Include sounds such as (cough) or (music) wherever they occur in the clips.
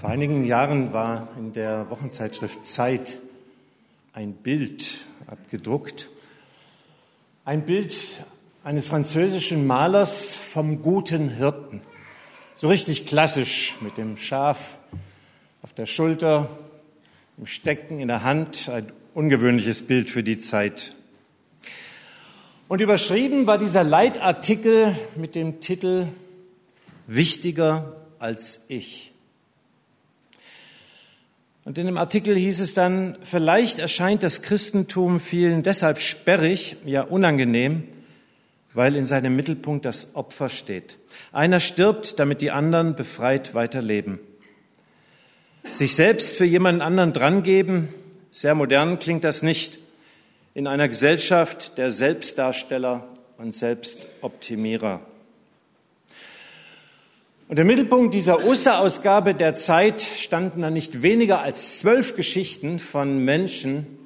Vor einigen Jahren war in der Wochenzeitschrift Zeit ein Bild abgedruckt. Ein Bild eines französischen Malers vom guten Hirten. So richtig klassisch mit dem Schaf auf der Schulter, dem Stecken in der Hand. Ein ungewöhnliches Bild für die Zeit. Und überschrieben war dieser Leitartikel mit dem Titel Wichtiger als ich. Und in dem Artikel hieß es dann, vielleicht erscheint das Christentum vielen deshalb sperrig, ja unangenehm, weil in seinem Mittelpunkt das Opfer steht. Einer stirbt, damit die anderen befreit weiterleben. Sich selbst für jemanden anderen drangeben, sehr modern klingt das nicht in einer Gesellschaft der Selbstdarsteller und Selbstoptimierer. Und im Mittelpunkt dieser Osterausgabe der Zeit standen dann nicht weniger als zwölf Geschichten von Menschen,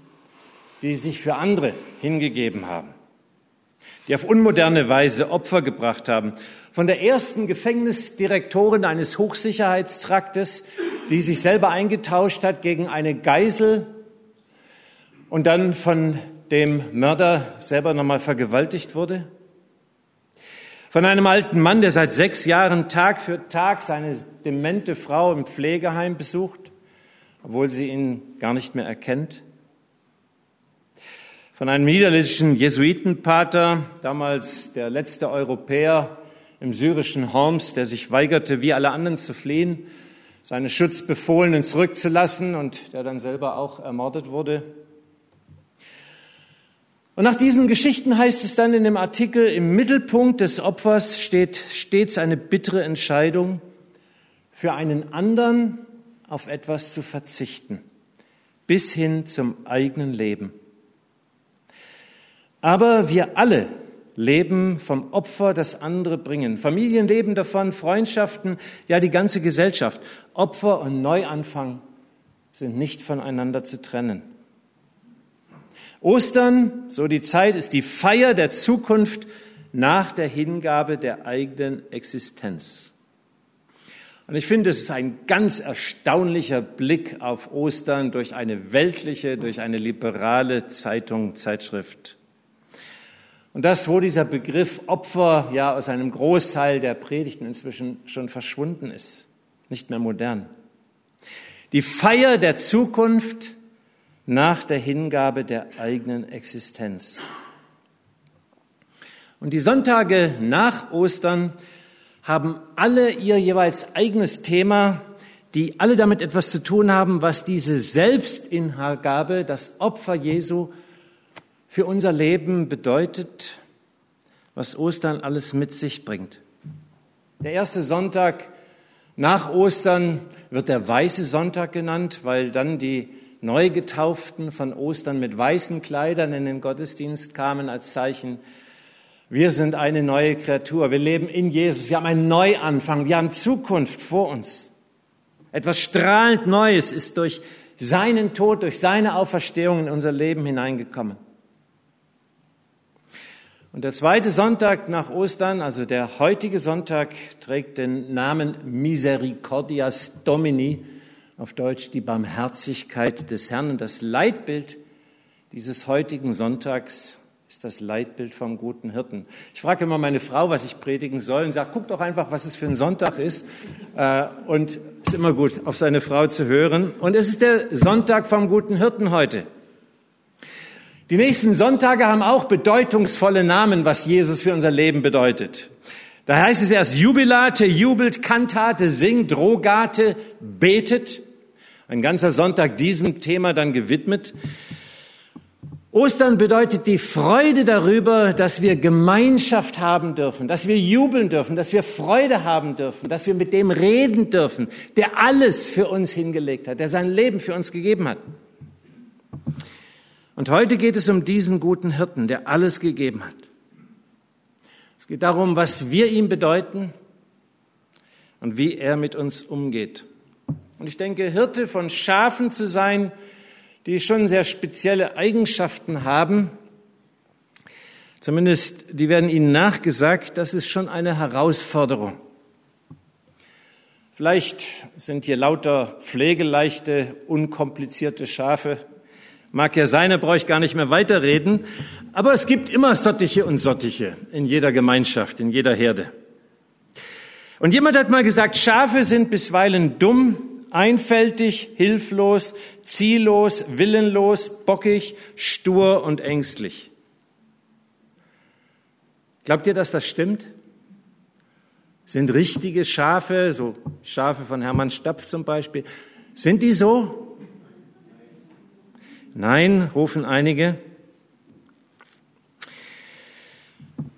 die sich für andere hingegeben haben, die auf unmoderne Weise Opfer gebracht haben. Von der ersten Gefängnisdirektorin eines Hochsicherheitstraktes, die sich selber eingetauscht hat gegen eine Geisel und dann von dem Mörder selber nochmal vergewaltigt wurde? Von einem alten Mann, der seit sechs Jahren Tag für Tag seine demente Frau im Pflegeheim besucht, obwohl sie ihn gar nicht mehr erkennt? Von einem niederländischen Jesuitenpater, damals der letzte Europäer im syrischen Homs, der sich weigerte, wie alle anderen zu fliehen, seine Schutzbefohlenen zurückzulassen und der dann selber auch ermordet wurde? Und nach diesen Geschichten heißt es dann in dem Artikel, im Mittelpunkt des Opfers steht stets eine bittere Entscheidung, für einen anderen auf etwas zu verzichten, bis hin zum eigenen Leben. Aber wir alle leben vom Opfer, das andere bringen. Familien leben davon, Freundschaften, ja die ganze Gesellschaft. Opfer und Neuanfang sind nicht voneinander zu trennen. Ostern, so die Zeit, ist die Feier der Zukunft nach der Hingabe der eigenen Existenz. Und ich finde, es ist ein ganz erstaunlicher Blick auf Ostern durch eine weltliche, durch eine liberale Zeitung, Zeitschrift. Und das, wo dieser Begriff Opfer ja aus einem Großteil der Predigten inzwischen schon verschwunden ist, nicht mehr modern. Die Feier der Zukunft nach der Hingabe der eigenen Existenz. Und die Sonntage nach Ostern haben alle ihr jeweils eigenes Thema, die alle damit etwas zu tun haben, was diese Selbstingabe, das Opfer Jesu für unser Leben bedeutet, was Ostern alles mit sich bringt. Der erste Sonntag nach Ostern wird der weiße Sonntag genannt, weil dann die Neugetauften von Ostern mit weißen Kleidern in den Gottesdienst kamen als Zeichen, wir sind eine neue Kreatur, wir leben in Jesus, wir haben einen Neuanfang, wir haben Zukunft vor uns. Etwas strahlend Neues ist durch seinen Tod, durch seine Auferstehung in unser Leben hineingekommen. Und der zweite Sonntag nach Ostern, also der heutige Sonntag, trägt den Namen Misericordias Domini, auf Deutsch die Barmherzigkeit des Herrn. Und das Leitbild dieses heutigen Sonntags ist das Leitbild vom guten Hirten. Ich frage immer meine Frau, was ich predigen soll und sage, guck doch einfach, was es für ein Sonntag ist. Äh, und es ist immer gut, auf seine Frau zu hören. Und es ist der Sonntag vom guten Hirten heute. Die nächsten Sonntage haben auch bedeutungsvolle Namen, was Jesus für unser Leben bedeutet. Da heißt es erst Jubilate, jubelt, Kantate, singt, Rogate, betet. Ein ganzer Sonntag diesem Thema dann gewidmet. Ostern bedeutet die Freude darüber, dass wir Gemeinschaft haben dürfen, dass wir jubeln dürfen, dass wir Freude haben dürfen, dass wir mit dem reden dürfen, der alles für uns hingelegt hat, der sein Leben für uns gegeben hat. Und heute geht es um diesen guten Hirten, der alles gegeben hat. Es geht darum, was wir ihm bedeuten und wie er mit uns umgeht. Und ich denke, Hirte von Schafen zu sein, die schon sehr spezielle Eigenschaften haben, zumindest die werden ihnen nachgesagt, das ist schon eine Herausforderung. Vielleicht sind hier lauter pflegeleichte, unkomplizierte Schafe. Mag ja sein, da brauche ich gar nicht mehr weiterreden. Aber es gibt immer Sottiche und Sottiche in jeder Gemeinschaft, in jeder Herde. Und jemand hat mal gesagt, Schafe sind bisweilen dumm, einfältig, hilflos, ziellos, willenlos, bockig, stur und ängstlich. Glaubt ihr, dass das stimmt? Sind richtige Schafe, so Schafe von Hermann Stapf zum Beispiel, sind die so? Nein, rufen einige.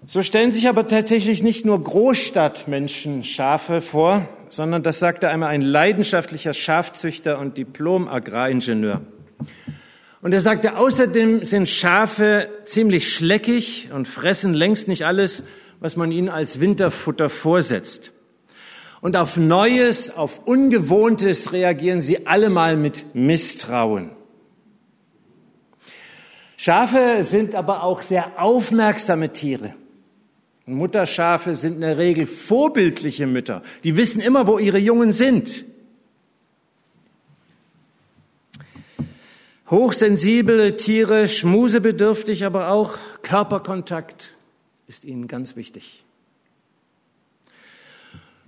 So stellen sich aber tatsächlich nicht nur Großstadtmenschen Schafe vor, sondern das sagte einmal ein leidenschaftlicher Schafzüchter und Diplom-Agraringenieur. Und er sagte, außerdem sind Schafe ziemlich schleckig und fressen längst nicht alles, was man ihnen als Winterfutter vorsetzt. Und auf Neues, auf Ungewohntes reagieren sie allemal mit Misstrauen. Schafe sind aber auch sehr aufmerksame Tiere. Mutterschafe sind in der Regel vorbildliche Mütter. Die wissen immer, wo ihre Jungen sind. Hochsensible Tiere, schmusebedürftig, aber auch Körperkontakt ist ihnen ganz wichtig.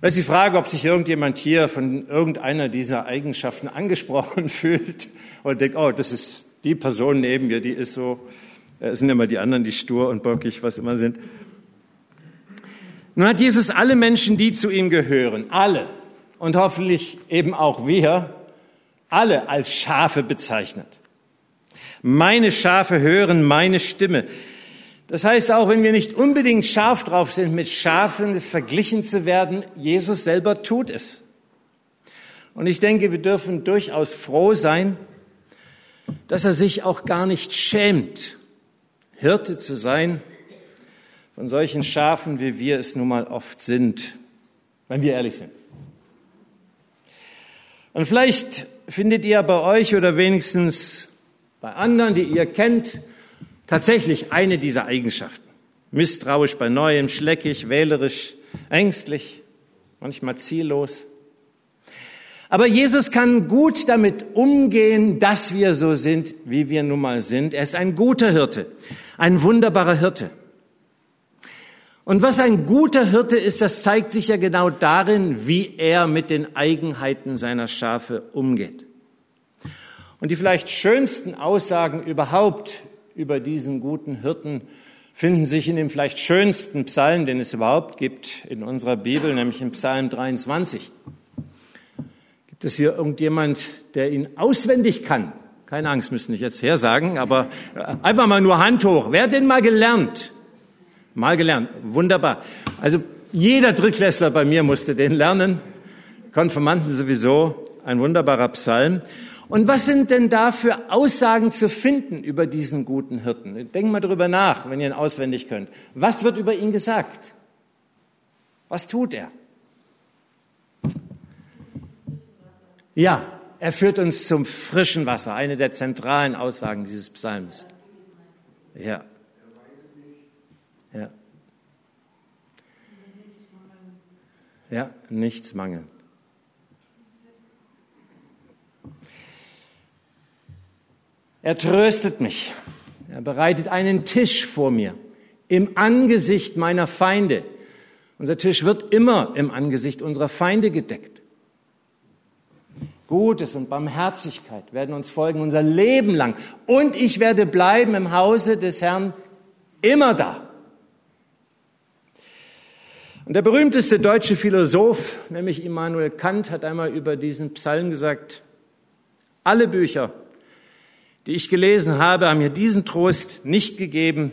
Weil Sie fragen, ob sich irgendjemand hier von irgendeiner dieser Eigenschaften angesprochen (laughs) fühlt oder denkt, oh, das ist die Person neben mir, die ist so, äh, es sind immer die anderen, die stur und bockig, was immer sind. Nun hat Jesus alle Menschen, die zu ihm gehören, alle und hoffentlich eben auch wir, alle als Schafe bezeichnet. Meine Schafe hören meine Stimme. Das heißt, auch wenn wir nicht unbedingt scharf drauf sind, mit Schafen verglichen zu werden, Jesus selber tut es. Und ich denke, wir dürfen durchaus froh sein, dass er sich auch gar nicht schämt, Hirte zu sein von solchen Schafen, wie wir es nun mal oft sind, wenn wir ehrlich sind. Und vielleicht findet ihr bei euch oder wenigstens bei anderen, die ihr kennt, tatsächlich eine dieser Eigenschaften. Misstrauisch bei Neuem, schleckig, wählerisch, ängstlich, manchmal ziellos. Aber Jesus kann gut damit umgehen, dass wir so sind, wie wir nun mal sind. Er ist ein guter Hirte, ein wunderbarer Hirte. Und was ein guter Hirte ist, das zeigt sich ja genau darin, wie er mit den Eigenheiten seiner Schafe umgeht. Und die vielleicht schönsten Aussagen überhaupt über diesen guten Hirten finden sich in dem vielleicht schönsten Psalm, den es überhaupt gibt in unserer Bibel, nämlich im Psalm 23. Gibt es hier irgendjemand, der ihn auswendig kann? Keine Angst, müssen nicht jetzt her sagen, aber einfach mal nur Hand hoch. Wer hat den mal gelernt? Mal gelernt. Wunderbar. Also jeder Drittklässler bei mir musste den lernen. Konfirmanden sowieso. Ein wunderbarer Psalm. Und was sind denn da für Aussagen zu finden über diesen guten Hirten? Denkt mal drüber nach, wenn ihr ihn auswendig könnt. Was wird über ihn gesagt? Was tut er? Ja, er führt uns zum frischen Wasser, eine der zentralen Aussagen dieses Psalms. Ja. Ja. Ja, nichts mangeln. Er tröstet mich. Er bereitet einen Tisch vor mir im Angesicht meiner Feinde. Unser Tisch wird immer im Angesicht unserer Feinde gedeckt. Gutes und Barmherzigkeit werden uns folgen unser Leben lang. Und ich werde bleiben im Hause des Herrn immer da. Und der berühmteste deutsche Philosoph, nämlich Immanuel Kant, hat einmal über diesen Psalm gesagt, alle Bücher die ich gelesen habe, haben mir diesen Trost nicht gegeben,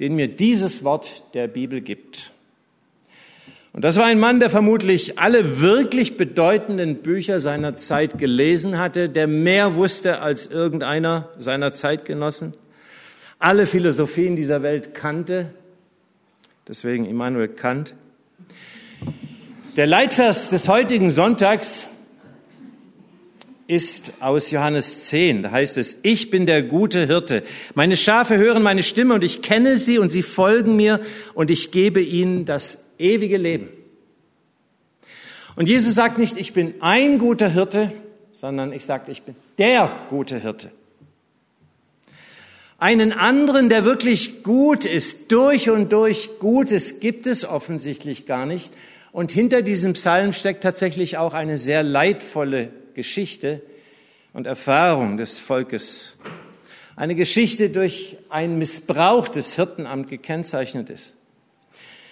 den mir dieses Wort der Bibel gibt. Und das war ein Mann, der vermutlich alle wirklich bedeutenden Bücher seiner Zeit gelesen hatte, der mehr wusste als irgendeiner seiner Zeitgenossen, alle Philosophien dieser Welt kannte, deswegen Immanuel Kant. Der Leitvers des heutigen Sonntags ist aus Johannes 10. Da heißt es, ich bin der gute Hirte. Meine Schafe hören meine Stimme und ich kenne sie und sie folgen mir und ich gebe ihnen das ewige Leben. Und Jesus sagt nicht, ich bin ein guter Hirte, sondern ich sage, ich bin der gute Hirte. Einen anderen, der wirklich gut ist, durch und durch gut ist, gibt es offensichtlich gar nicht. Und hinter diesem Psalm steckt tatsächlich auch eine sehr leidvolle Geschichte und Erfahrung des Volkes. Eine Geschichte durch einen Missbrauch des Hirtenamt gekennzeichnet ist.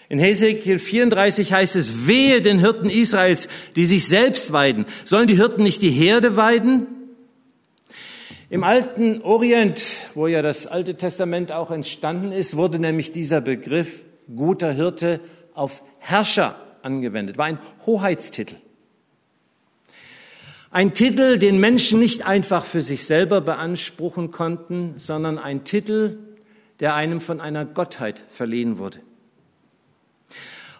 In Hesekiel 34 heißt es, wehe den Hirten Israels, die sich selbst weiden. Sollen die Hirten nicht die Herde weiden? Im alten Orient, wo ja das Alte Testament auch entstanden ist, wurde nämlich dieser Begriff guter Hirte auf Herrscher angewendet, war ein Hoheitstitel. Ein Titel, den Menschen nicht einfach für sich selber beanspruchen konnten, sondern ein Titel, der einem von einer Gottheit verliehen wurde.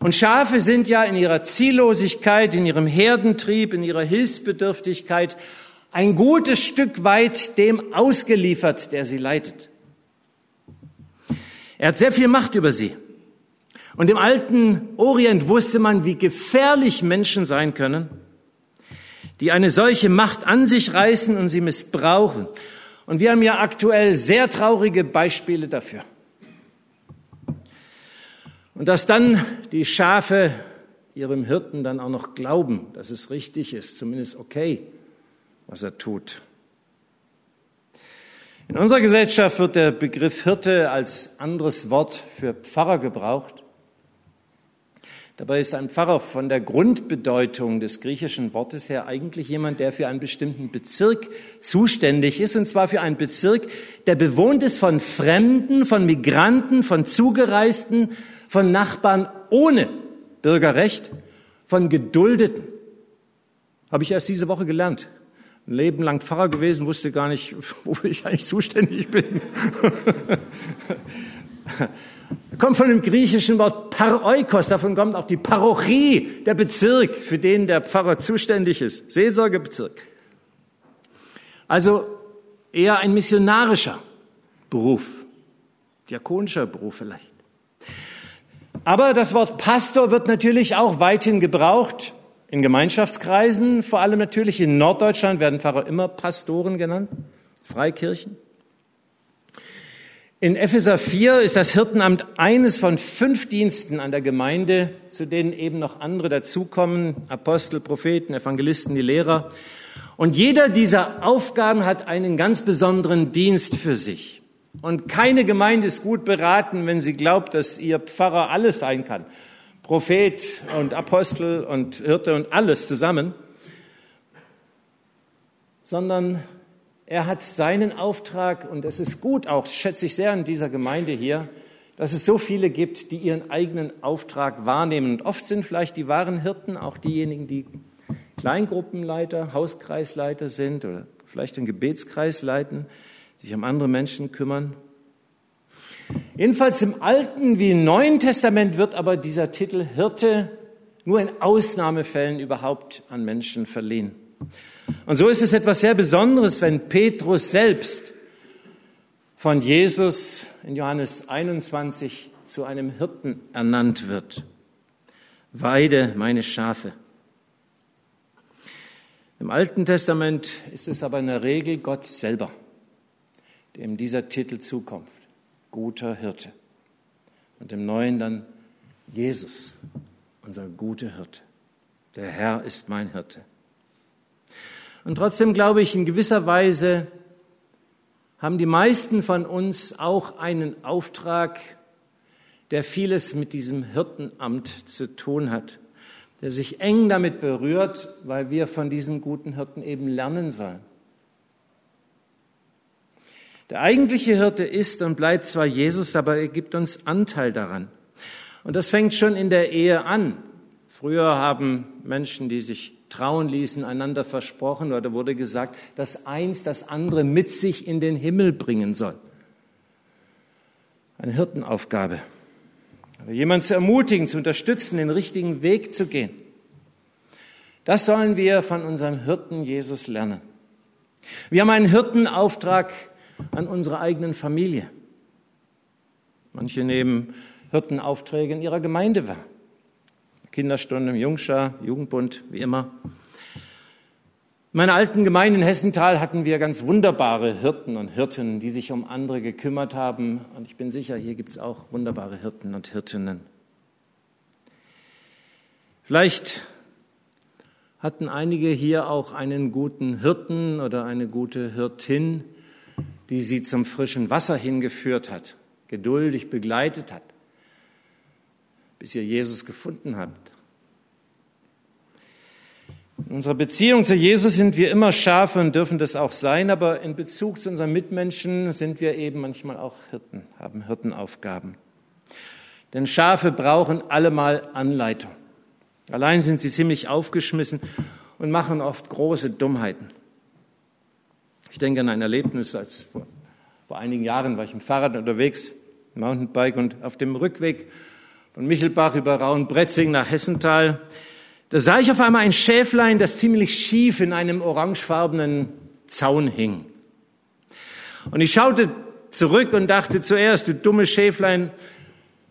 Und Schafe sind ja in ihrer Ziellosigkeit, in ihrem Herdentrieb, in ihrer Hilfsbedürftigkeit ein gutes Stück weit dem ausgeliefert, der sie leitet. Er hat sehr viel Macht über sie. Und im alten Orient wusste man, wie gefährlich Menschen sein können, die eine solche Macht an sich reißen und sie missbrauchen. Und wir haben ja aktuell sehr traurige Beispiele dafür. Und dass dann die Schafe ihrem Hirten dann auch noch glauben, dass es richtig ist, zumindest okay, was er tut. In unserer Gesellschaft wird der Begriff Hirte als anderes Wort für Pfarrer gebraucht. Dabei ist ein Pfarrer von der Grundbedeutung des griechischen Wortes her eigentlich jemand, der für einen bestimmten Bezirk zuständig ist, und zwar für einen Bezirk, der bewohnt ist von Fremden, von Migranten, von Zugereisten, von Nachbarn ohne Bürgerrecht, von Geduldeten. Habe ich erst diese Woche gelernt. Ein Leben lang Pfarrer gewesen, wusste gar nicht, (laughs) wofür ich eigentlich zuständig bin. (laughs) kommt von dem griechischen Wort Paroikos, davon kommt auch die Parochie, der Bezirk, für den der Pfarrer zuständig ist, Seelsorgebezirk. Also eher ein missionarischer Beruf, diakonischer Beruf vielleicht. Aber das Wort Pastor wird natürlich auch weithin gebraucht in Gemeinschaftskreisen, vor allem natürlich in Norddeutschland werden Pfarrer immer Pastoren genannt, Freikirchen. In Epheser 4 ist das Hirtenamt eines von fünf Diensten an der Gemeinde, zu denen eben noch andere dazukommen, Apostel, Propheten, Evangelisten, die Lehrer. Und jeder dieser Aufgaben hat einen ganz besonderen Dienst für sich. Und keine Gemeinde ist gut beraten, wenn sie glaubt, dass ihr Pfarrer alles sein kann. Prophet und Apostel und Hirte und alles zusammen. Sondern er hat seinen Auftrag und es ist gut auch, schätze ich sehr in dieser Gemeinde hier, dass es so viele gibt, die ihren eigenen Auftrag wahrnehmen. Und oft sind vielleicht die wahren Hirten auch diejenigen, die Kleingruppenleiter, Hauskreisleiter sind oder vielleicht einen Gebetskreis leiten, sich um andere Menschen kümmern. Jedenfalls im Alten wie im Neuen Testament wird aber dieser Titel Hirte nur in Ausnahmefällen überhaupt an Menschen verliehen. Und so ist es etwas sehr Besonderes, wenn Petrus selbst von Jesus in Johannes 21 zu einem Hirten ernannt wird. Weide meine Schafe. Im Alten Testament ist es aber in der Regel Gott selber, dem dieser Titel zukommt. Guter Hirte. Und im Neuen dann Jesus, unser guter Hirte. Der Herr ist mein Hirte. Und trotzdem glaube ich, in gewisser Weise haben die meisten von uns auch einen Auftrag, der vieles mit diesem Hirtenamt zu tun hat, der sich eng damit berührt, weil wir von diesem guten Hirten eben lernen sollen. Der eigentliche Hirte ist und bleibt zwar Jesus, aber er gibt uns Anteil daran. Und das fängt schon in der Ehe an. Früher haben Menschen, die sich trauen ließen, einander versprochen oder wurde gesagt, dass eins das andere mit sich in den Himmel bringen soll. Eine Hirtenaufgabe. Aber jemand zu ermutigen, zu unterstützen, den richtigen Weg zu gehen. Das sollen wir von unserem Hirten Jesus lernen. Wir haben einen Hirtenauftrag an unsere eigenen Familie. Manche nehmen Hirtenaufträge in ihrer Gemeinde wahr. Kinderstunde, Jungschar, Jugendbund, wie immer. In meiner alten Gemeinde in Hessenthal hatten wir ganz wunderbare Hirten und Hirtinnen, die sich um andere gekümmert haben. Und ich bin sicher, hier gibt es auch wunderbare Hirten und Hirtinnen. Vielleicht hatten einige hier auch einen guten Hirten oder eine gute Hirtin, die sie zum frischen Wasser hingeführt hat, geduldig begleitet hat, bis ihr Jesus gefunden habt. In unserer Beziehung zu Jesus sind wir immer Schafe und dürfen das auch sein, aber in Bezug zu unseren Mitmenschen sind wir eben manchmal auch Hirten, haben Hirtenaufgaben. Denn Schafe brauchen allemal Anleitung. Allein sind sie ziemlich aufgeschmissen und machen oft große Dummheiten. Ich denke an ein Erlebnis, als vor, vor einigen Jahren war ich im Fahrrad unterwegs, Mountainbike, und auf dem Rückweg von Michelbach über Rauenbretzing nach Hessental da sah ich auf einmal ein Schäflein, das ziemlich schief in einem orangefarbenen Zaun hing. Und ich schaute zurück und dachte zuerst, du dummes Schäflein,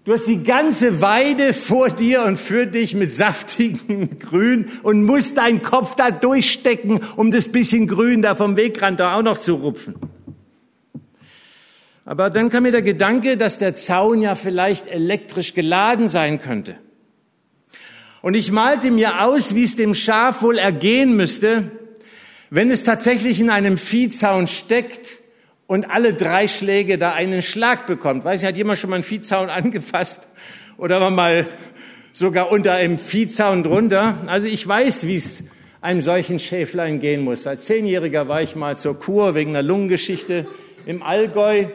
du hast die ganze Weide vor dir und für dich mit saftigem (laughs) Grün und musst deinen Kopf da durchstecken, um das bisschen Grün da vom Wegrand da auch noch zu rupfen. Aber dann kam mir der Gedanke, dass der Zaun ja vielleicht elektrisch geladen sein könnte. Und ich malte mir aus, wie es dem Schaf wohl ergehen müsste, wenn es tatsächlich in einem Viehzaun steckt und alle drei Schläge da einen Schlag bekommt. Weiß nicht, hat jemand schon mal einen Viehzaun (laughs) angefasst oder war mal sogar unter einem Viehzaun drunter? Also ich weiß, wie es einem solchen Schäflein gehen muss. Als Zehnjähriger war ich mal zur Kur wegen einer Lungengeschichte im Allgäu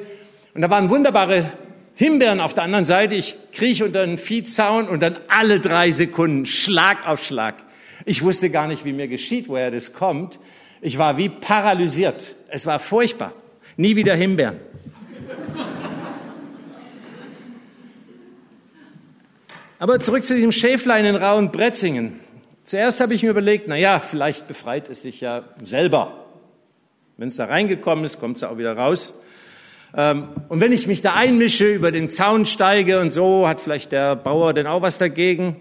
und da waren wunderbare Himbeeren auf der anderen Seite, ich krieche unter einen Viehzaun und dann alle drei Sekunden Schlag auf Schlag. Ich wusste gar nicht, wie mir geschieht, woher das kommt. Ich war wie paralysiert. Es war furchtbar. Nie wieder Himbeeren. Aber zurück zu diesem Schäflein in Rauen Bretzingen. Zuerst habe ich mir überlegt, na ja, vielleicht befreit es sich ja selber. Wenn es da reingekommen ist, kommt es auch wieder raus. Ähm, und wenn ich mich da einmische, über den Zaun steige und so, hat vielleicht der Bauer denn auch was dagegen.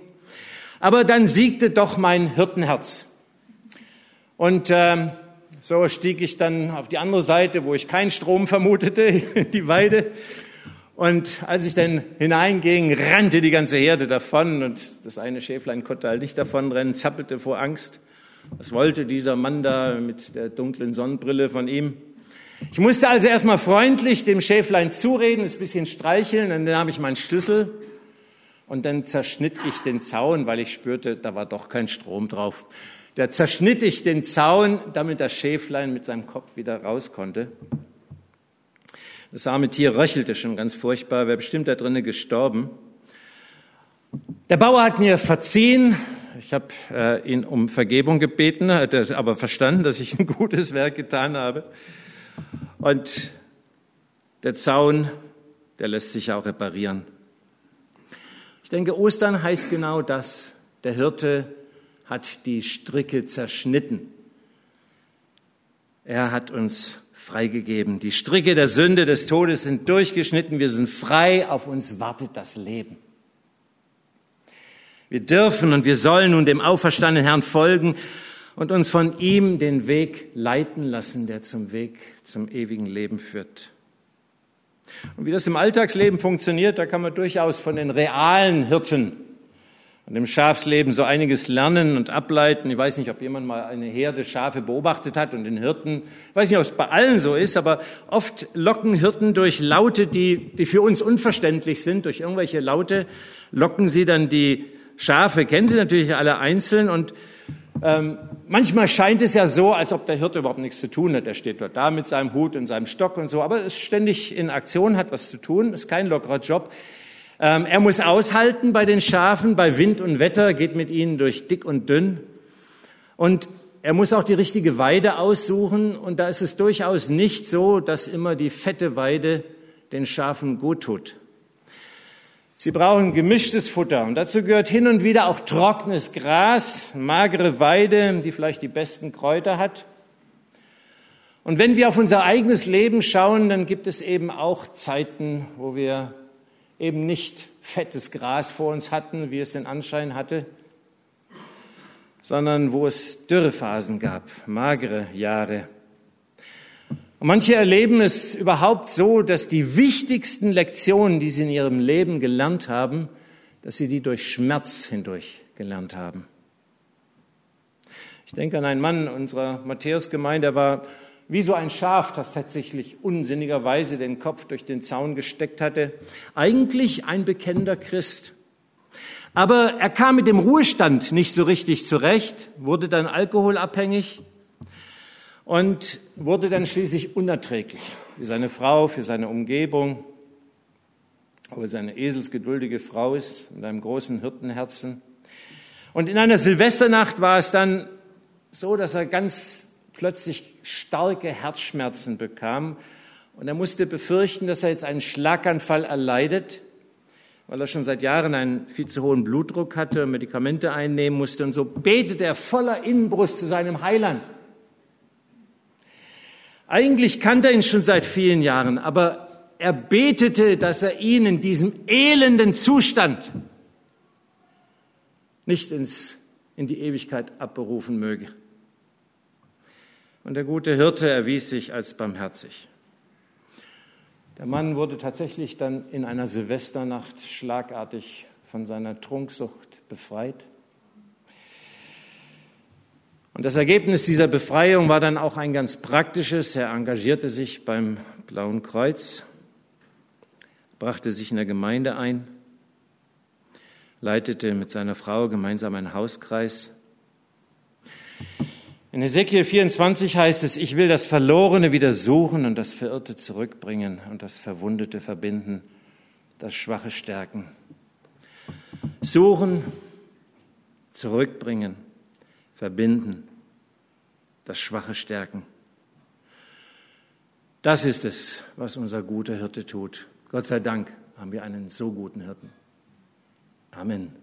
Aber dann siegte doch mein Hirtenherz. Und ähm, so stieg ich dann auf die andere Seite, wo ich keinen Strom vermutete, (laughs) die Weide. Und als ich dann hineinging, rannte die ganze Herde davon und das eine Schäflein konnte halt nicht davonrennen, zappelte vor Angst. Was wollte dieser Mann da mit der dunklen Sonnenbrille von ihm? Ich musste also erstmal freundlich dem Schäflein zureden, es ein bisschen streicheln, dann habe ich meinen Schlüssel und dann zerschnitt ich den Zaun, weil ich spürte, da war doch kein Strom drauf. Da zerschnitt ich den Zaun, damit das Schäflein mit seinem Kopf wieder raus konnte. Das arme Tier röchelte schon ganz furchtbar, wäre bestimmt da drinnen gestorben. Der Bauer hat mir verziehen. Ich habe äh, ihn um Vergebung gebeten, hat er aber verstanden, dass ich ein gutes Werk getan habe. Und der Zaun, der lässt sich auch reparieren. Ich denke, Ostern heißt genau das. Der Hirte hat die Stricke zerschnitten. Er hat uns freigegeben. Die Stricke der Sünde, des Todes sind durchgeschnitten. Wir sind frei. Auf uns wartet das Leben. Wir dürfen und wir sollen nun dem auferstandenen Herrn folgen und uns von ihm den Weg leiten lassen, der zum Weg zum ewigen Leben führt. Und wie das im Alltagsleben funktioniert, da kann man durchaus von den realen Hirten und im Schafsleben so einiges lernen und ableiten. Ich weiß nicht, ob jemand mal eine Herde Schafe beobachtet hat und den Hirten. Ich weiß nicht, ob es bei allen so ist, aber oft locken Hirten durch Laute, die, die für uns unverständlich sind, durch irgendwelche Laute locken sie dann die Schafe, kennen sie natürlich alle einzeln und ähm, manchmal scheint es ja so, als ob der Hirte überhaupt nichts zu tun hat. Er steht dort da mit seinem Hut und seinem Stock und so, aber ist ständig in Aktion, hat was zu tun, ist kein lockerer Job. Ähm, er muss aushalten bei den Schafen, bei Wind und Wetter, geht mit ihnen durch dick und dünn. Und er muss auch die richtige Weide aussuchen. Und da ist es durchaus nicht so, dass immer die fette Weide den Schafen gut tut. Sie brauchen gemischtes Futter und dazu gehört hin und wieder auch trockenes Gras, magere Weide, die vielleicht die besten Kräuter hat. Und wenn wir auf unser eigenes Leben schauen, dann gibt es eben auch Zeiten, wo wir eben nicht fettes Gras vor uns hatten, wie es den Anschein hatte, sondern wo es Dürrephasen gab, magere Jahre. Und manche erleben es überhaupt so, dass die wichtigsten Lektionen, die sie in ihrem Leben gelernt haben, dass sie die durch Schmerz hindurch gelernt haben. Ich denke an einen Mann unserer Matthäusgemeinde, der war wie so ein Schaf, das tatsächlich unsinnigerweise den Kopf durch den Zaun gesteckt hatte. Eigentlich ein bekennender Christ. Aber er kam mit dem Ruhestand nicht so richtig zurecht, wurde dann alkoholabhängig und wurde dann schließlich unerträglich für seine Frau, für seine Umgebung, obwohl seine eselsgeduldige Frau ist mit einem großen Hirtenherzen. Und in einer Silvesternacht war es dann so, dass er ganz plötzlich starke Herzschmerzen bekam und er musste befürchten, dass er jetzt einen Schlaganfall erleidet, weil er schon seit Jahren einen viel zu hohen Blutdruck hatte und Medikamente einnehmen musste. Und so betete er voller Innenbrust zu seinem Heiland. Eigentlich kannte er ihn schon seit vielen Jahren, aber er betete, dass er ihn in diesem elenden Zustand nicht ins, in die Ewigkeit abberufen möge. Und der gute Hirte erwies sich als barmherzig. Der Mann wurde tatsächlich dann in einer Silvesternacht schlagartig von seiner Trunksucht befreit. Und das Ergebnis dieser Befreiung war dann auch ein ganz praktisches. Er engagierte sich beim Blauen Kreuz, brachte sich in der Gemeinde ein, leitete mit seiner Frau gemeinsam einen Hauskreis. In Ezekiel 24 heißt es, ich will das Verlorene wieder suchen und das Verirrte zurückbringen und das Verwundete verbinden, das Schwache stärken. Suchen, zurückbringen, verbinden, das Schwache stärken. Das ist es, was unser guter Hirte tut. Gott sei Dank haben wir einen so guten Hirten. Amen.